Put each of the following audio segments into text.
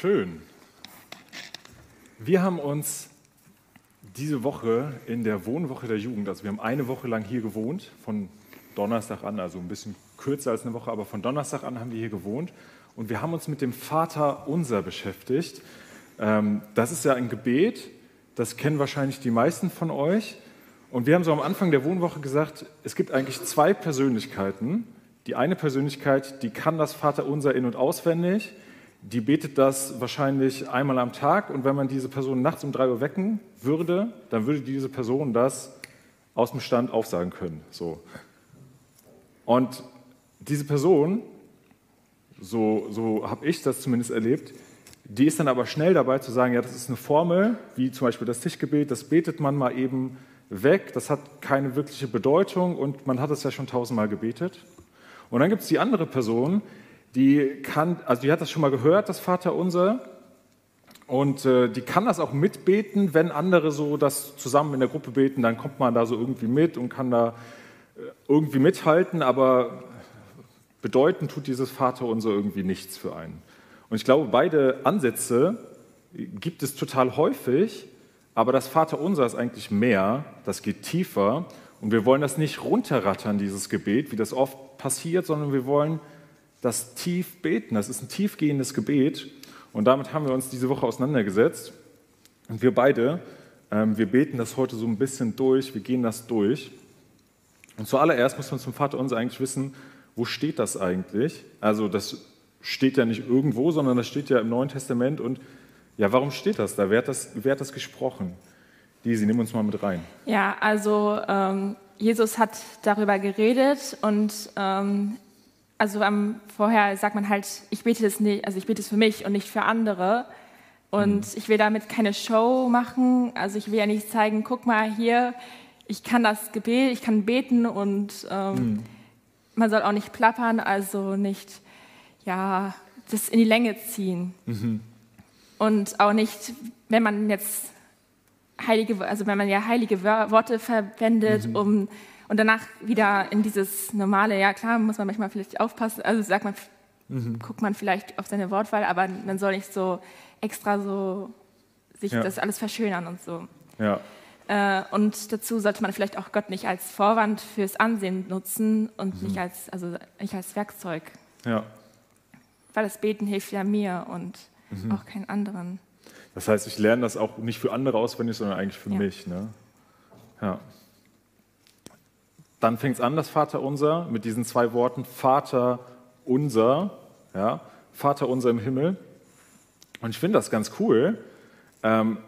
Schön. Wir haben uns diese Woche in der Wohnwoche der Jugend, also wir haben eine Woche lang hier gewohnt, von Donnerstag an, also ein bisschen kürzer als eine Woche, aber von Donnerstag an haben wir hier gewohnt und wir haben uns mit dem Vater unser beschäftigt. Ähm, das ist ja ein Gebet, das kennen wahrscheinlich die meisten von euch. Und wir haben so am Anfang der Wohnwoche gesagt, es gibt eigentlich zwei Persönlichkeiten. Die eine Persönlichkeit, die kann das Vater unser in und auswendig die betet das wahrscheinlich einmal am Tag und wenn man diese Person nachts um drei Uhr wecken würde, dann würde diese Person das aus dem Stand aufsagen können. So. Und diese Person, so, so habe ich das zumindest erlebt, die ist dann aber schnell dabei zu sagen, ja, das ist eine Formel, wie zum Beispiel das Tischgebet, das betet man mal eben weg, das hat keine wirkliche Bedeutung und man hat es ja schon tausendmal gebetet. Und dann gibt es die andere Person, die kann, also die hat das schon mal gehört, das Vaterunser, und äh, die kann das auch mitbeten, wenn andere so das zusammen in der Gruppe beten, dann kommt man da so irgendwie mit und kann da äh, irgendwie mithalten, aber bedeuten tut dieses Vaterunser irgendwie nichts für einen. Und ich glaube, beide Ansätze gibt es total häufig, aber das Vaterunser ist eigentlich mehr, das geht tiefer. Und wir wollen das nicht runterrattern, dieses Gebet, wie das oft passiert, sondern wir wollen das tief beten. Das ist ein tiefgehendes Gebet. Und damit haben wir uns diese Woche auseinandergesetzt. Und wir beide, ähm, wir beten das heute so ein bisschen durch, wir gehen das durch. Und zuallererst muss man zum Vater uns eigentlich wissen, wo steht das eigentlich? Also das steht ja nicht irgendwo, sondern das steht ja im Neuen Testament. Und ja, warum steht das da? Wer hat das, wer hat das gesprochen? Disi, nimm uns mal mit rein. Ja, also ähm, Jesus hat darüber geredet und ähm, also um, vorher sagt man halt, ich bete das nicht, also ich bete es für mich und nicht für andere. Und mhm. ich will damit keine Show machen. Also ich will ja nicht zeigen, guck mal hier, ich kann das Gebet, ich kann beten und ähm, mhm. man soll auch nicht plappern, also nicht ja das in die Länge ziehen. Mhm. Und auch nicht, wenn man jetzt heilige, also wenn man ja heilige Worte verwendet, mhm. um und danach wieder in dieses normale, ja klar, muss man manchmal vielleicht aufpassen, also sagt man, mhm. guckt man vielleicht auf seine Wortwahl, aber man soll nicht so extra so sich ja. das alles verschönern und so. Ja. Äh, und dazu sollte man vielleicht auch Gott nicht als Vorwand fürs Ansehen nutzen und mhm. nicht, als, also nicht als Werkzeug. Ja. Weil das Beten hilft ja mir und mhm. auch keinen anderen. Das heißt, ich lerne das auch nicht für andere auswendig, sondern eigentlich für ja. mich. Ne? Ja. Dann fängt es an, das Vater unser, mit diesen zwei Worten, Vater unser, ja, Vater unser im Himmel. Und ich finde das ganz cool, ähm,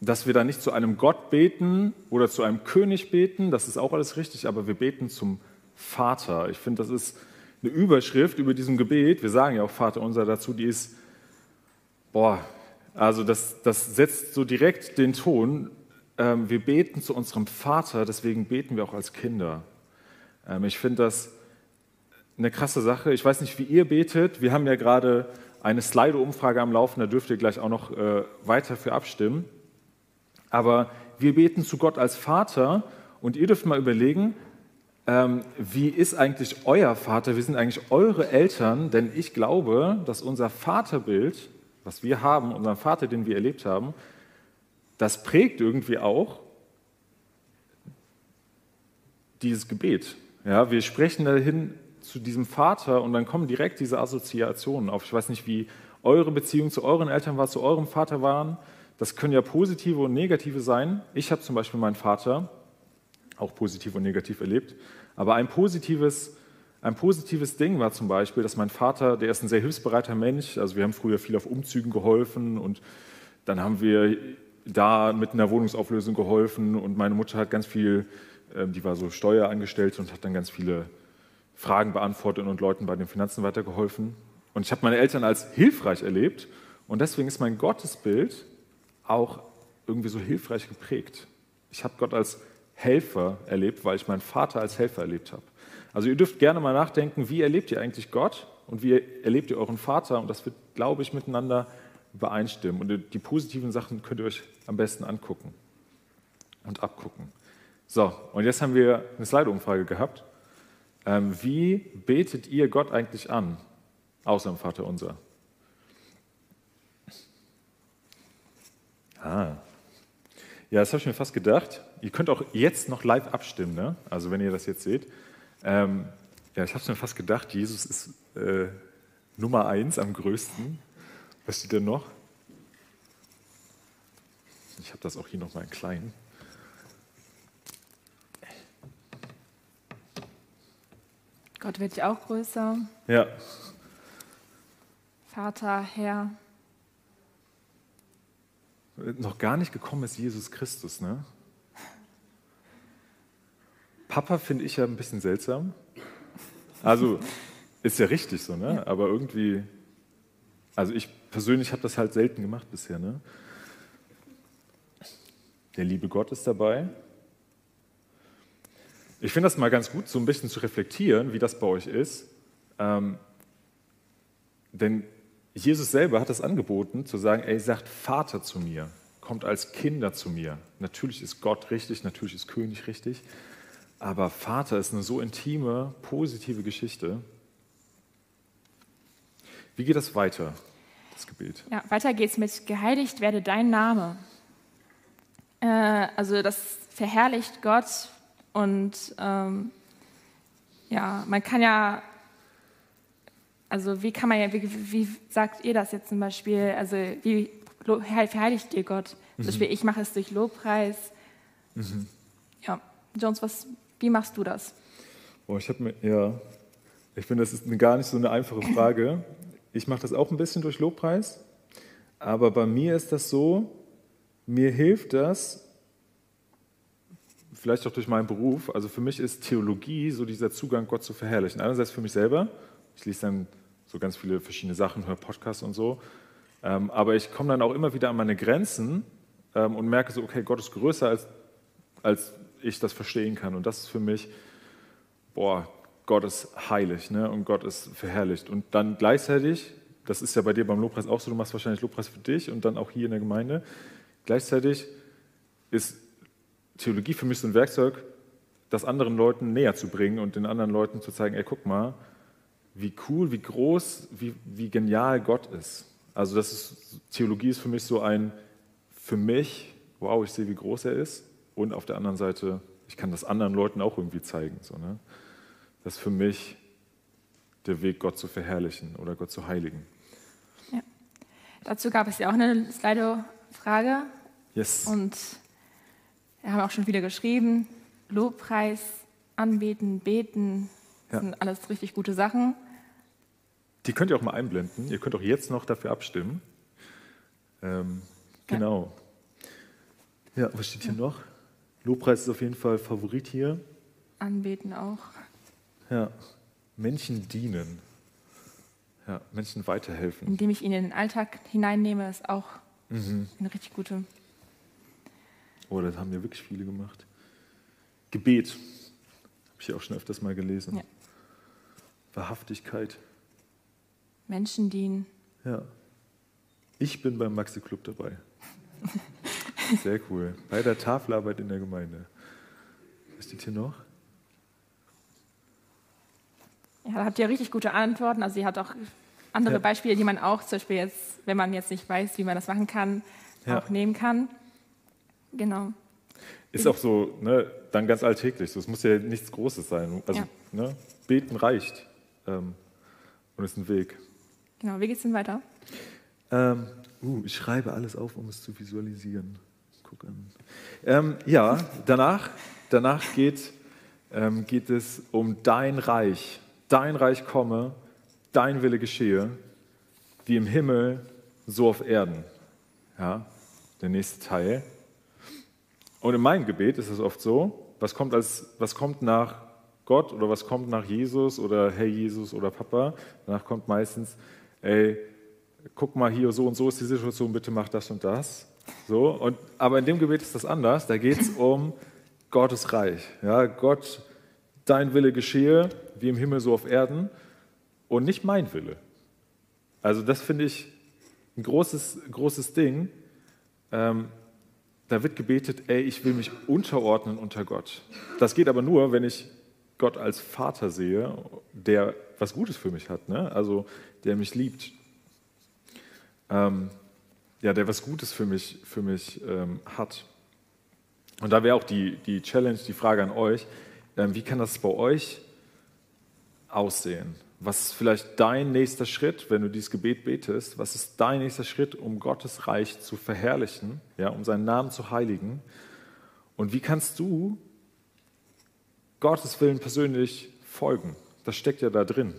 dass wir da nicht zu einem Gott beten oder zu einem König beten, das ist auch alles richtig, aber wir beten zum Vater. Ich finde, das ist eine Überschrift über diesem Gebet. Wir sagen ja auch Vater unser dazu, die ist, boah, also das, das setzt so direkt den Ton. Ähm, wir beten zu unserem Vater, deswegen beten wir auch als Kinder. Ähm, ich finde das eine krasse Sache. Ich weiß nicht, wie ihr betet. Wir haben ja gerade eine Slido-Umfrage am Laufen, da dürft ihr gleich auch noch äh, weiter für abstimmen. Aber wir beten zu Gott als Vater und ihr dürft mal überlegen, ähm, wie ist eigentlich euer Vater? Wie sind eigentlich eure Eltern? Denn ich glaube, dass unser Vaterbild, was wir haben, unseren Vater, den wir erlebt haben, das prägt irgendwie auch dieses Gebet. Ja, wir sprechen dahin zu diesem Vater und dann kommen direkt diese Assoziationen auf. Ich weiß nicht, wie eure Beziehung zu euren Eltern war, zu eurem Vater waren. Das können ja positive und negative sein. Ich habe zum Beispiel meinen Vater auch positiv und negativ erlebt. Aber ein positives, ein positives Ding war zum Beispiel, dass mein Vater, der ist ein sehr hilfsbereiter Mensch, also wir haben früher viel auf Umzügen geholfen und dann haben wir da mit einer Wohnungsauflösung geholfen und meine Mutter hat ganz viel die war so Steuerangestellte und hat dann ganz viele Fragen beantwortet und Leuten bei den Finanzen weitergeholfen. Und ich habe meine Eltern als hilfreich erlebt und deswegen ist mein Gottesbild auch irgendwie so hilfreich geprägt. Ich habe Gott als Helfer erlebt, weil ich meinen Vater als Helfer erlebt habe. Also ihr dürft gerne mal nachdenken, wie erlebt ihr eigentlich Gott und wie erlebt ihr euren Vater? Und das wird, glaube ich, miteinander übereinstimmen. Und die positiven Sachen könnt ihr euch am besten angucken und abgucken. So, und jetzt haben wir eine Slide-Umfrage gehabt. Ähm, wie betet ihr Gott eigentlich an, außer im Vater unser? Ah. Ja, das habe ich mir fast gedacht. Ihr könnt auch jetzt noch live abstimmen, ne? also wenn ihr das jetzt seht. Ähm, ja, ich habe es mir fast gedacht, Jesus ist äh, Nummer eins am größten. Was steht denn noch? Ich habe das auch hier noch mal in klein. Gott wird ja auch größer. Ja. Vater, Herr. Noch gar nicht gekommen ist Jesus Christus, ne? Papa finde ich ja ein bisschen seltsam. Also ist ja richtig so, ne? Aber irgendwie, also ich persönlich habe das halt selten gemacht bisher, ne? Der liebe Gott ist dabei. Ich finde das mal ganz gut, so ein bisschen zu reflektieren, wie das bei euch ist. Ähm, denn Jesus selber hat das angeboten, zu sagen, ey, sagt Vater zu mir, kommt als Kinder zu mir. Natürlich ist Gott richtig, natürlich ist König richtig, aber Vater ist eine so intime, positive Geschichte. Wie geht das weiter, das Gebet? Ja, weiter geht's mit Geheiligt werde dein Name. Äh, also das verherrlicht Gott und ähm, ja, man kann ja also wie kann man ja, wie, wie, sagt ihr das jetzt zum Beispiel? Also wie verheiligt ihr Gott? Zum Beispiel, mhm. ich mache es durch Lobpreis. Mhm. Ja, Jones, was, wie machst du das? Oh, ich habe mir, ja, ich finde, das ist eine, gar nicht so eine einfache Frage. Ich mache das auch ein bisschen durch Lobpreis, aber bei mir ist das so, mir hilft das, vielleicht auch durch meinen Beruf, also für mich ist Theologie so dieser Zugang, Gott zu verherrlichen. Einerseits für mich selber, ich lese dann so ganz viele verschiedene Sachen, höre Podcasts und so. Ähm, aber ich komme dann auch immer wieder an meine Grenzen ähm, und merke so, okay, Gott ist größer, als, als ich das verstehen kann. Und das ist für mich, boah, Gott ist heilig ne? und Gott ist verherrlicht. Und dann gleichzeitig, das ist ja bei dir beim Lobpreis auch so, du machst wahrscheinlich Lobpreis für dich und dann auch hier in der Gemeinde, gleichzeitig ist Theologie für mich so ein Werkzeug, das anderen Leuten näher zu bringen und den anderen Leuten zu zeigen, ey, guck mal, wie cool, wie groß, wie, wie genial Gott ist. Also das ist, Theologie ist für mich so ein, für mich, wow, ich sehe, wie groß er ist. Und auf der anderen Seite, ich kann das anderen Leuten auch irgendwie zeigen. So, ne? Das ist für mich der Weg, Gott zu verherrlichen oder Gott zu heiligen. Ja. Dazu gab es ja auch eine Slido-Frage. Yes. Und haben auch schon wieder geschrieben, Lobpreis, anbeten, beten, das ja. sind alles richtig gute Sachen. Die könnt ihr auch mal einblenden. Ihr könnt auch jetzt noch dafür abstimmen. Ähm, genau. Ja, was steht hier ja. noch? Lobpreis ist auf jeden Fall Favorit hier. Anbeten auch. Ja. Menschen dienen. Ja, Menschen weiterhelfen. Indem ich ihn in den Alltag hineinnehme, ist auch mhm. eine richtig gute. Oh, das haben ja wirklich viele gemacht. Gebet. Habe ich auch schon öfters mal gelesen. Ja. Wahrhaftigkeit. Menschen dienen. Ja. Ich bin beim Maxi Club dabei. Sehr cool. Bei der Tafelarbeit in der Gemeinde. Was steht hier noch? Ja, da habt ihr richtig gute Antworten. Also ihr habt auch andere ja. Beispiele, die man auch zum Beispiel jetzt, wenn man jetzt nicht weiß, wie man das machen kann, ja. auch nehmen kann. Genau. Ist auch so, ne, dann ganz alltäglich. So, es muss ja nichts Großes sein. Also, ja. ne, beten reicht ähm, und ist ein Weg. Genau, wie geht es denn weiter? Ähm, uh, ich schreibe alles auf, um es zu visualisieren. Guck an. Ähm, ja, danach, danach geht, ähm, geht es um dein Reich. Dein Reich komme, dein Wille geschehe, wie im Himmel, so auf Erden. Ja, der nächste Teil. Und in meinem Gebet ist es oft so, was kommt, als, was kommt nach Gott oder was kommt nach Jesus oder Hey Jesus oder Papa. Danach kommt meistens, ey, guck mal hier, so und so ist die Situation, bitte mach das und das. So, und, aber in dem Gebet ist das anders. Da geht es um Gottes Reich. Ja, Gott, dein Wille geschehe, wie im Himmel so auf Erden, und nicht mein Wille. Also das finde ich ein großes, großes Ding. Ähm, da wird gebetet, ey, ich will mich unterordnen unter Gott. Das geht aber nur, wenn ich Gott als Vater sehe, der was Gutes für mich hat, ne? also der mich liebt. Ähm, ja, der was Gutes für mich, für mich ähm, hat. Und da wäre auch die, die Challenge, die Frage an euch, ähm, wie kann das bei euch aussehen? Was ist vielleicht dein nächster Schritt, wenn du dieses Gebet betest? Was ist dein nächster Schritt, um Gottes Reich zu verherrlichen, ja, um seinen Namen zu heiligen? Und wie kannst du Gottes Willen persönlich folgen? Das steckt ja da drin.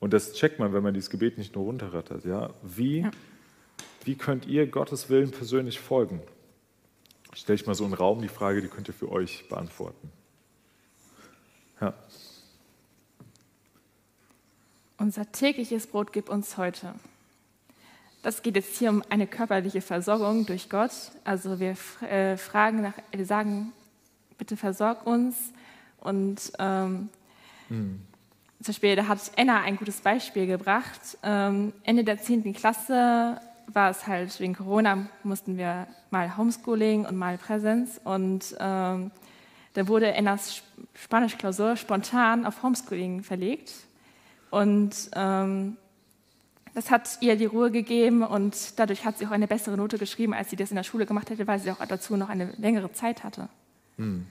Und das checkt man, wenn man dieses Gebet nicht nur runterrattert. Ja? Wie, ja. wie könnt ihr Gottes Willen persönlich folgen? Stelle ich mal so einen Raum die Frage, die könnt ihr für euch beantworten. Ja. Unser tägliches Brot gib uns heute. Das geht jetzt hier um eine körperliche Versorgung durch Gott. Also wir äh, fragen nach, wir sagen, bitte versorg uns. Und ähm, mhm. zum Beispiel, da hat Anna ein gutes Beispiel gebracht. Ähm, Ende der 10. Klasse war es halt wegen Corona, mussten wir mal Homeschooling und mal Präsenz. Und ähm, da wurde Annas Spanischklausur spontan auf Homeschooling verlegt. Und ähm, das hat ihr die Ruhe gegeben und dadurch hat sie auch eine bessere Note geschrieben, als sie das in der Schule gemacht hätte, weil sie auch dazu noch eine längere Zeit hatte. Hm.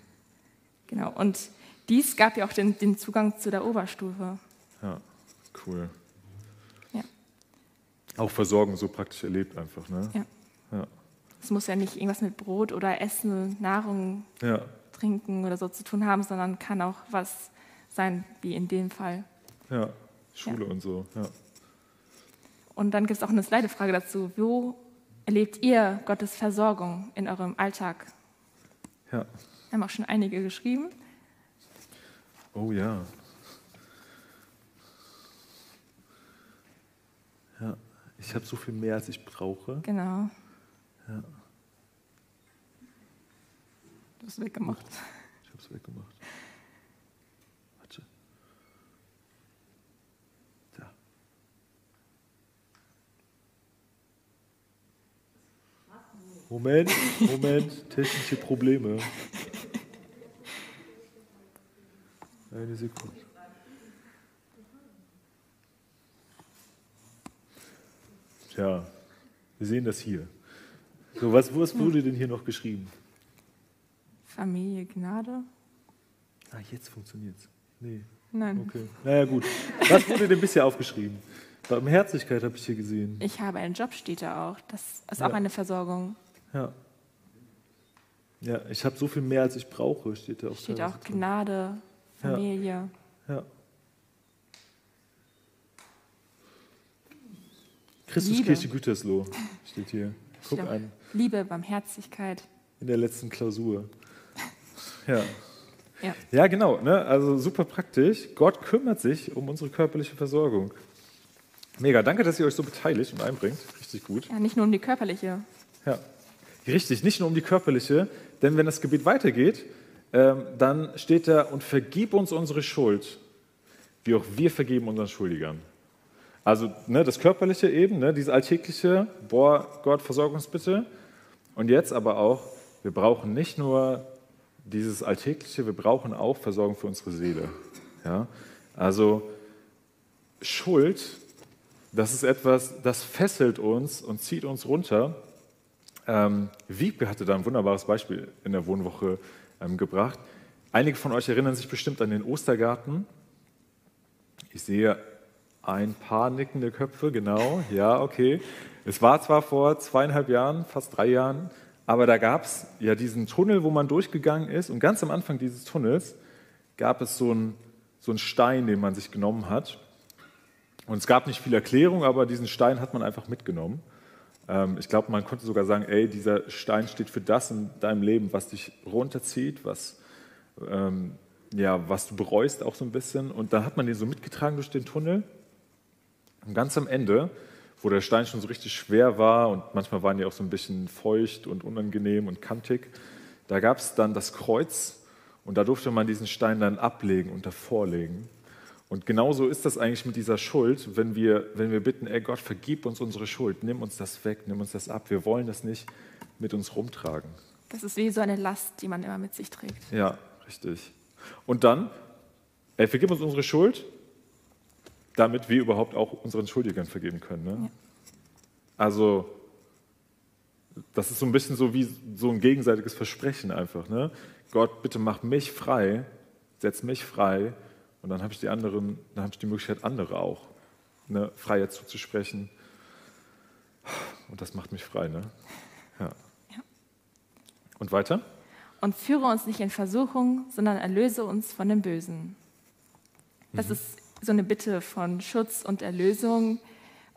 Genau. Und dies gab ja auch den, den Zugang zu der Oberstufe. Ja, cool. Ja. Auch Versorgung so praktisch erlebt einfach, ne? Ja. ja. Es muss ja nicht irgendwas mit Brot oder Essen, Nahrung, ja. Trinken oder so zu tun haben, sondern kann auch was sein, wie in dem Fall. Ja, Schule ja. und so, ja. Und dann gibt es auch eine Slidefrage dazu. Wo erlebt ihr Gottes Versorgung in eurem Alltag? Ja. Wir haben auch schon einige geschrieben. Oh ja. Ja, ich habe so viel mehr, als ich brauche. Genau. Ja. Du hast weggemacht. Ich habe es weggemacht. Moment, Moment, technische Probleme. Eine Sekunde. Tja, wir sehen das hier. So, was, was wurde denn hier noch geschrieben? Familie Gnade. Ah, jetzt funktioniert es. Nee. Nein. Okay. Naja, gut. Was wurde denn bisher aufgeschrieben? Barmherzigkeit habe ich hier gesehen. Ich habe einen Job, steht da auch. Das ist ja. auch eine Versorgung. Ja. Ja, ich habe so viel mehr, als ich brauche, steht da auch. Steht auch Gnade, Familie. Ja. ja. Christus Liebe. Kirche Gütersloh steht hier. Guck steht an. Liebe, Barmherzigkeit. In der letzten Klausur. Ja. Ja, ja genau. Ne? Also super praktisch. Gott kümmert sich um unsere körperliche Versorgung. Mega. Danke, dass ihr euch so beteiligt und einbringt. Richtig gut. Ja, nicht nur um die körperliche. Ja. Richtig, nicht nur um die körperliche, denn wenn das Gebet weitergeht, ähm, dann steht da, und vergib uns unsere Schuld, wie auch wir vergeben unseren Schuldigern. Also ne, das Körperliche eben, ne, dieses Alltägliche, boah, Gott, versorg uns bitte. Und jetzt aber auch, wir brauchen nicht nur dieses Alltägliche, wir brauchen auch Versorgung für unsere Seele. Ja? Also Schuld, das ist etwas, das fesselt uns und zieht uns runter ähm, Wiebke hatte da ein wunderbares Beispiel in der Wohnwoche ähm, gebracht. Einige von euch erinnern sich bestimmt an den Ostergarten. Ich sehe ein paar nickende Köpfe, genau. Ja, okay. Es war zwar vor zweieinhalb Jahren, fast drei Jahren, aber da gab es ja diesen Tunnel, wo man durchgegangen ist. Und ganz am Anfang dieses Tunnels gab es so einen, so einen Stein, den man sich genommen hat. Und es gab nicht viel Erklärung, aber diesen Stein hat man einfach mitgenommen. Ähm, ich glaube, man konnte sogar sagen, ey, dieser Stein steht für das in deinem Leben, was dich runterzieht, was, ähm, ja, was du bereust auch so ein bisschen. Und dann hat man den so mitgetragen durch den Tunnel. Und ganz am Ende, wo der Stein schon so richtig schwer war und manchmal waren die auch so ein bisschen feucht und unangenehm und kantig, da gab es dann das Kreuz und da durfte man diesen Stein dann ablegen und davor legen. Und genauso ist das eigentlich mit dieser Schuld, wenn wir, wenn wir bitten, ey Gott, vergib uns unsere Schuld, nimm uns das weg, nimm uns das ab. Wir wollen das nicht mit uns rumtragen. Das ist wie so eine Last, die man immer mit sich trägt. Ja, richtig. Und dann, ey, vergib uns unsere Schuld, damit wir überhaupt auch unseren Schuldigern vergeben können. Ne? Ja. Also, das ist so ein bisschen so wie so ein gegenseitiges Versprechen einfach. Ne? Gott, bitte mach mich frei, setz mich frei und dann habe ich die anderen, dann habe ich die Möglichkeit, andere auch ne, Freiheit zuzusprechen. Und das macht mich frei, ne? Ja. ja. Und weiter? Und führe uns nicht in Versuchung, sondern erlöse uns von dem Bösen. Das mhm. ist so eine Bitte von Schutz und Erlösung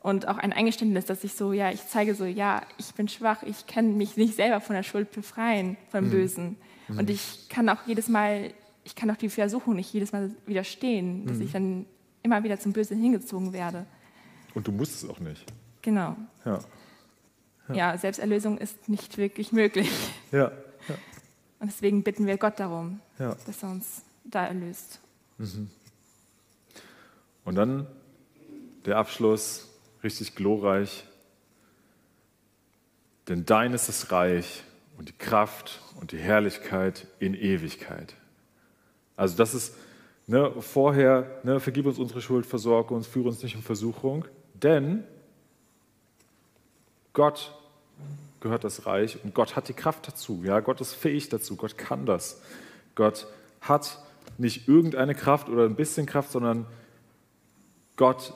und auch ein Eingeständnis, dass ich so, ja, ich zeige so, ja, ich bin schwach, ich kann mich nicht selber von der Schuld befreien, vom mhm. Bösen. Mhm. Und ich kann auch jedes Mal, ich kann auch die Versuchung nicht jedes Mal widerstehen, dass mhm. ich dann immer wieder zum Bösen hingezogen werde. Und du musst es auch nicht. Genau. Ja. Ja, ja Selbsterlösung ist nicht wirklich möglich. Ja. ja. Und deswegen bitten wir Gott darum, dass er uns da erlöst. Mhm. Und dann der Abschluss, richtig glorreich. Denn dein ist das Reich und die Kraft und die Herrlichkeit in Ewigkeit. Also das ist ne, vorher, ne, vergib uns unsere Schuld, versorge uns, führe uns nicht in Versuchung, denn Gott gehört das Reich und Gott hat die Kraft dazu. Ja, Gott ist fähig dazu, Gott kann das. Gott hat nicht irgendeine Kraft oder ein bisschen Kraft, sondern Gott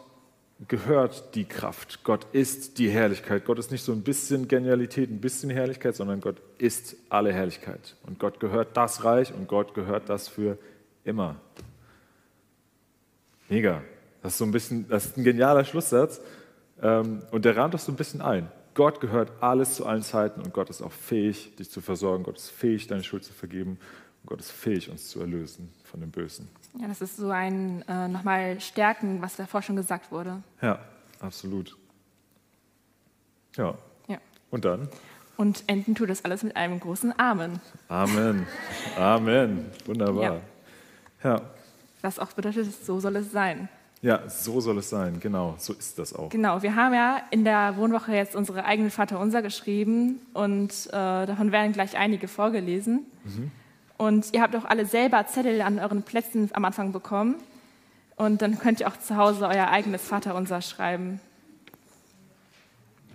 gehört die Kraft. Gott ist die Herrlichkeit. Gott ist nicht so ein bisschen Genialität, ein bisschen Herrlichkeit, sondern Gott ist alle Herrlichkeit. Und Gott gehört das Reich und Gott gehört das für immer. Mega. Das ist so ein bisschen, das ist ein genialer Schlusssatz. Ähm, und der rahmt das so ein bisschen ein. Gott gehört alles zu allen Zeiten und Gott ist auch fähig, dich zu versorgen. Gott ist fähig, deine Schuld zu vergeben. Und Gott ist fähig, uns zu erlösen von dem Bösen. Ja, das ist so ein äh, nochmal Stärken, was davor schon gesagt wurde. Ja, absolut. Ja. ja. Und dann? Und enden tut das alles mit einem großen Amen. Amen. Amen. Wunderbar. Ja. ja. Was auch bedeutet, so soll es sein. Ja, so soll es sein, genau, so ist das auch. Genau, wir haben ja in der Wohnwoche jetzt unsere eigenen Vaterunser geschrieben und äh, davon werden gleich einige vorgelesen. Mhm. Und ihr habt auch alle selber Zettel an euren Plätzen am Anfang bekommen. Und dann könnt ihr auch zu Hause euer eigenes Vaterunser schreiben.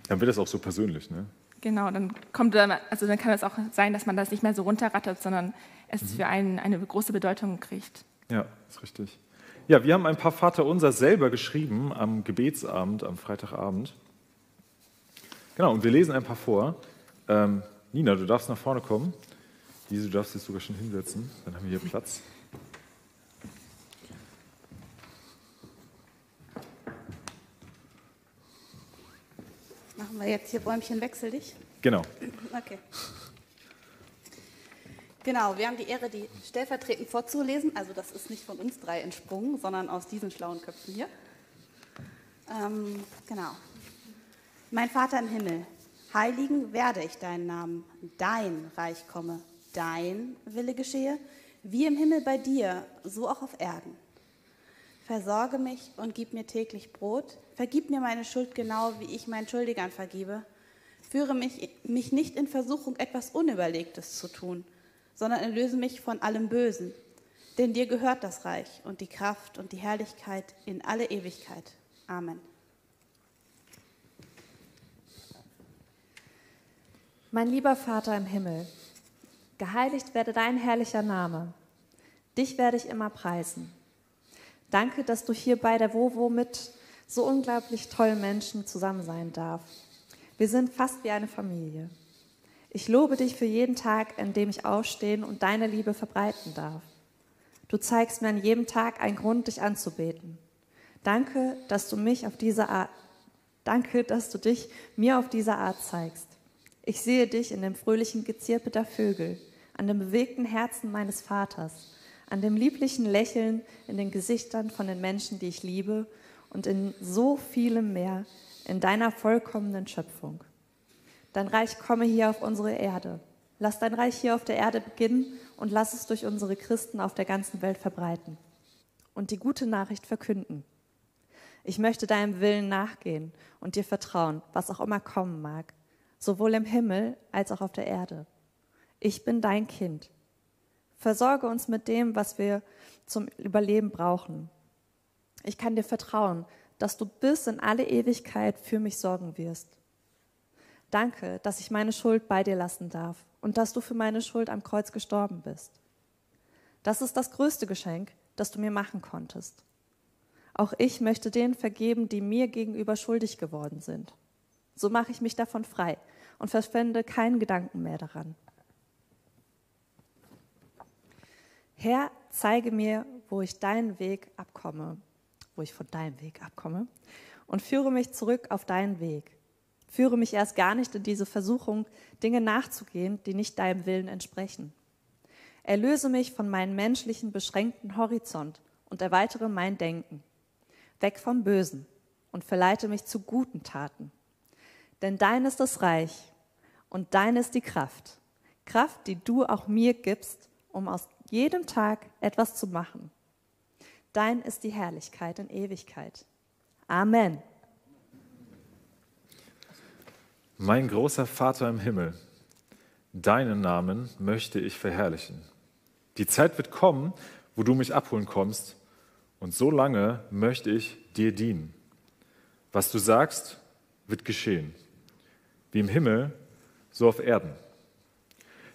Dann wird das auch so persönlich, ne? Genau, dann kommt dann, also dann kann es auch sein, dass man das nicht mehr so runterrattert, sondern es mhm. für einen eine große Bedeutung kriegt. Ja, ist richtig. Ja, wir haben ein paar Vaterunser selber geschrieben am Gebetsabend, am Freitagabend. Genau, und wir lesen ein paar vor. Ähm, Nina, du darfst nach vorne kommen. Diese, du darfst dich sogar schon hinsetzen, dann haben wir hier Platz. Machen wir jetzt hier Bäumchen wechsel dich? Genau. Okay. Genau, wir haben die Ehre, die stellvertretend vorzulesen. Also das ist nicht von uns drei entsprungen, sondern aus diesen schlauen Köpfen hier. Ähm, genau. Mein Vater im Himmel, heiligen werde ich deinen Namen, dein Reich komme dein Wille geschehe, wie im Himmel bei dir, so auch auf Erden. Versorge mich und gib mir täglich Brot, vergib mir meine Schuld genau, wie ich meinen Schuldigern vergebe. Führe mich, mich nicht in Versuchung, etwas Unüberlegtes zu tun, sondern erlöse mich von allem Bösen. Denn dir gehört das Reich und die Kraft und die Herrlichkeit in alle Ewigkeit. Amen. Mein lieber Vater im Himmel, Geheiligt werde dein herrlicher Name. Dich werde ich immer preisen. Danke, dass du hier bei der Wovo mit so unglaublich tollen Menschen zusammen sein darf. Wir sind fast wie eine Familie. Ich lobe dich für jeden Tag, an dem ich aufstehen und deine Liebe verbreiten darf. Du zeigst mir an jedem Tag einen Grund, dich anzubeten. Danke, dass du mich auf diese Art, danke, dass du dich mir auf diese Art zeigst. Ich sehe dich in dem fröhlichen Gezirpe der Vögel, an dem bewegten Herzen meines Vaters, an dem lieblichen Lächeln in den Gesichtern von den Menschen, die ich liebe und in so vielem mehr in deiner vollkommenen Schöpfung. Dein Reich komme hier auf unsere Erde. Lass dein Reich hier auf der Erde beginnen und lass es durch unsere Christen auf der ganzen Welt verbreiten und die gute Nachricht verkünden. Ich möchte deinem Willen nachgehen und dir vertrauen, was auch immer kommen mag, sowohl im Himmel als auch auf der Erde ich bin dein Kind. Versorge uns mit dem, was wir zum Überleben brauchen. Ich kann dir vertrauen, dass du bis in alle Ewigkeit für mich sorgen wirst. Danke, dass ich meine Schuld bei dir lassen darf und dass du für meine Schuld am Kreuz gestorben bist. Das ist das größte Geschenk, das du mir machen konntest. Auch ich möchte denen vergeben, die mir gegenüber schuldig geworden sind. So mache ich mich davon frei und verschwende keinen Gedanken mehr daran. Herr, zeige mir, wo ich deinen Weg abkomme, wo ich von deinem Weg abkomme, und führe mich zurück auf deinen Weg. Führe mich erst gar nicht in diese Versuchung, Dinge nachzugehen, die nicht deinem Willen entsprechen. Erlöse mich von meinem menschlichen, beschränkten Horizont und erweitere mein Denken. Weg vom Bösen und verleite mich zu guten Taten. Denn dein ist das Reich und dein ist die Kraft. Kraft, die du auch mir gibst, um aus jedem Tag etwas zu machen. Dein ist die Herrlichkeit in Ewigkeit. Amen. Mein großer Vater im Himmel, deinen Namen möchte ich verherrlichen. Die Zeit wird kommen, wo du mich abholen kommst, und so lange möchte ich dir dienen. Was du sagst, wird geschehen, wie im Himmel, so auf Erden.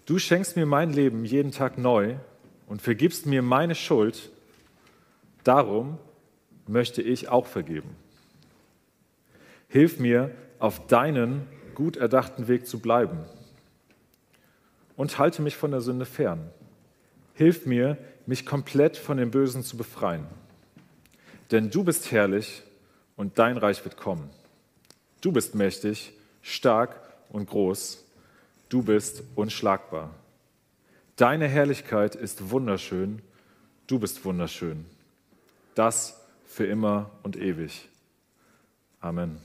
Du schenkst mir mein Leben jeden Tag neu und vergibst mir meine Schuld. Darum möchte ich auch vergeben. Hilf mir, auf deinen gut erdachten Weg zu bleiben und halte mich von der Sünde fern. Hilf mir, mich komplett von dem Bösen zu befreien. Denn du bist herrlich und dein Reich wird kommen. Du bist mächtig, stark und groß. Du bist unschlagbar. Deine Herrlichkeit ist wunderschön. Du bist wunderschön. Das für immer und ewig. Amen.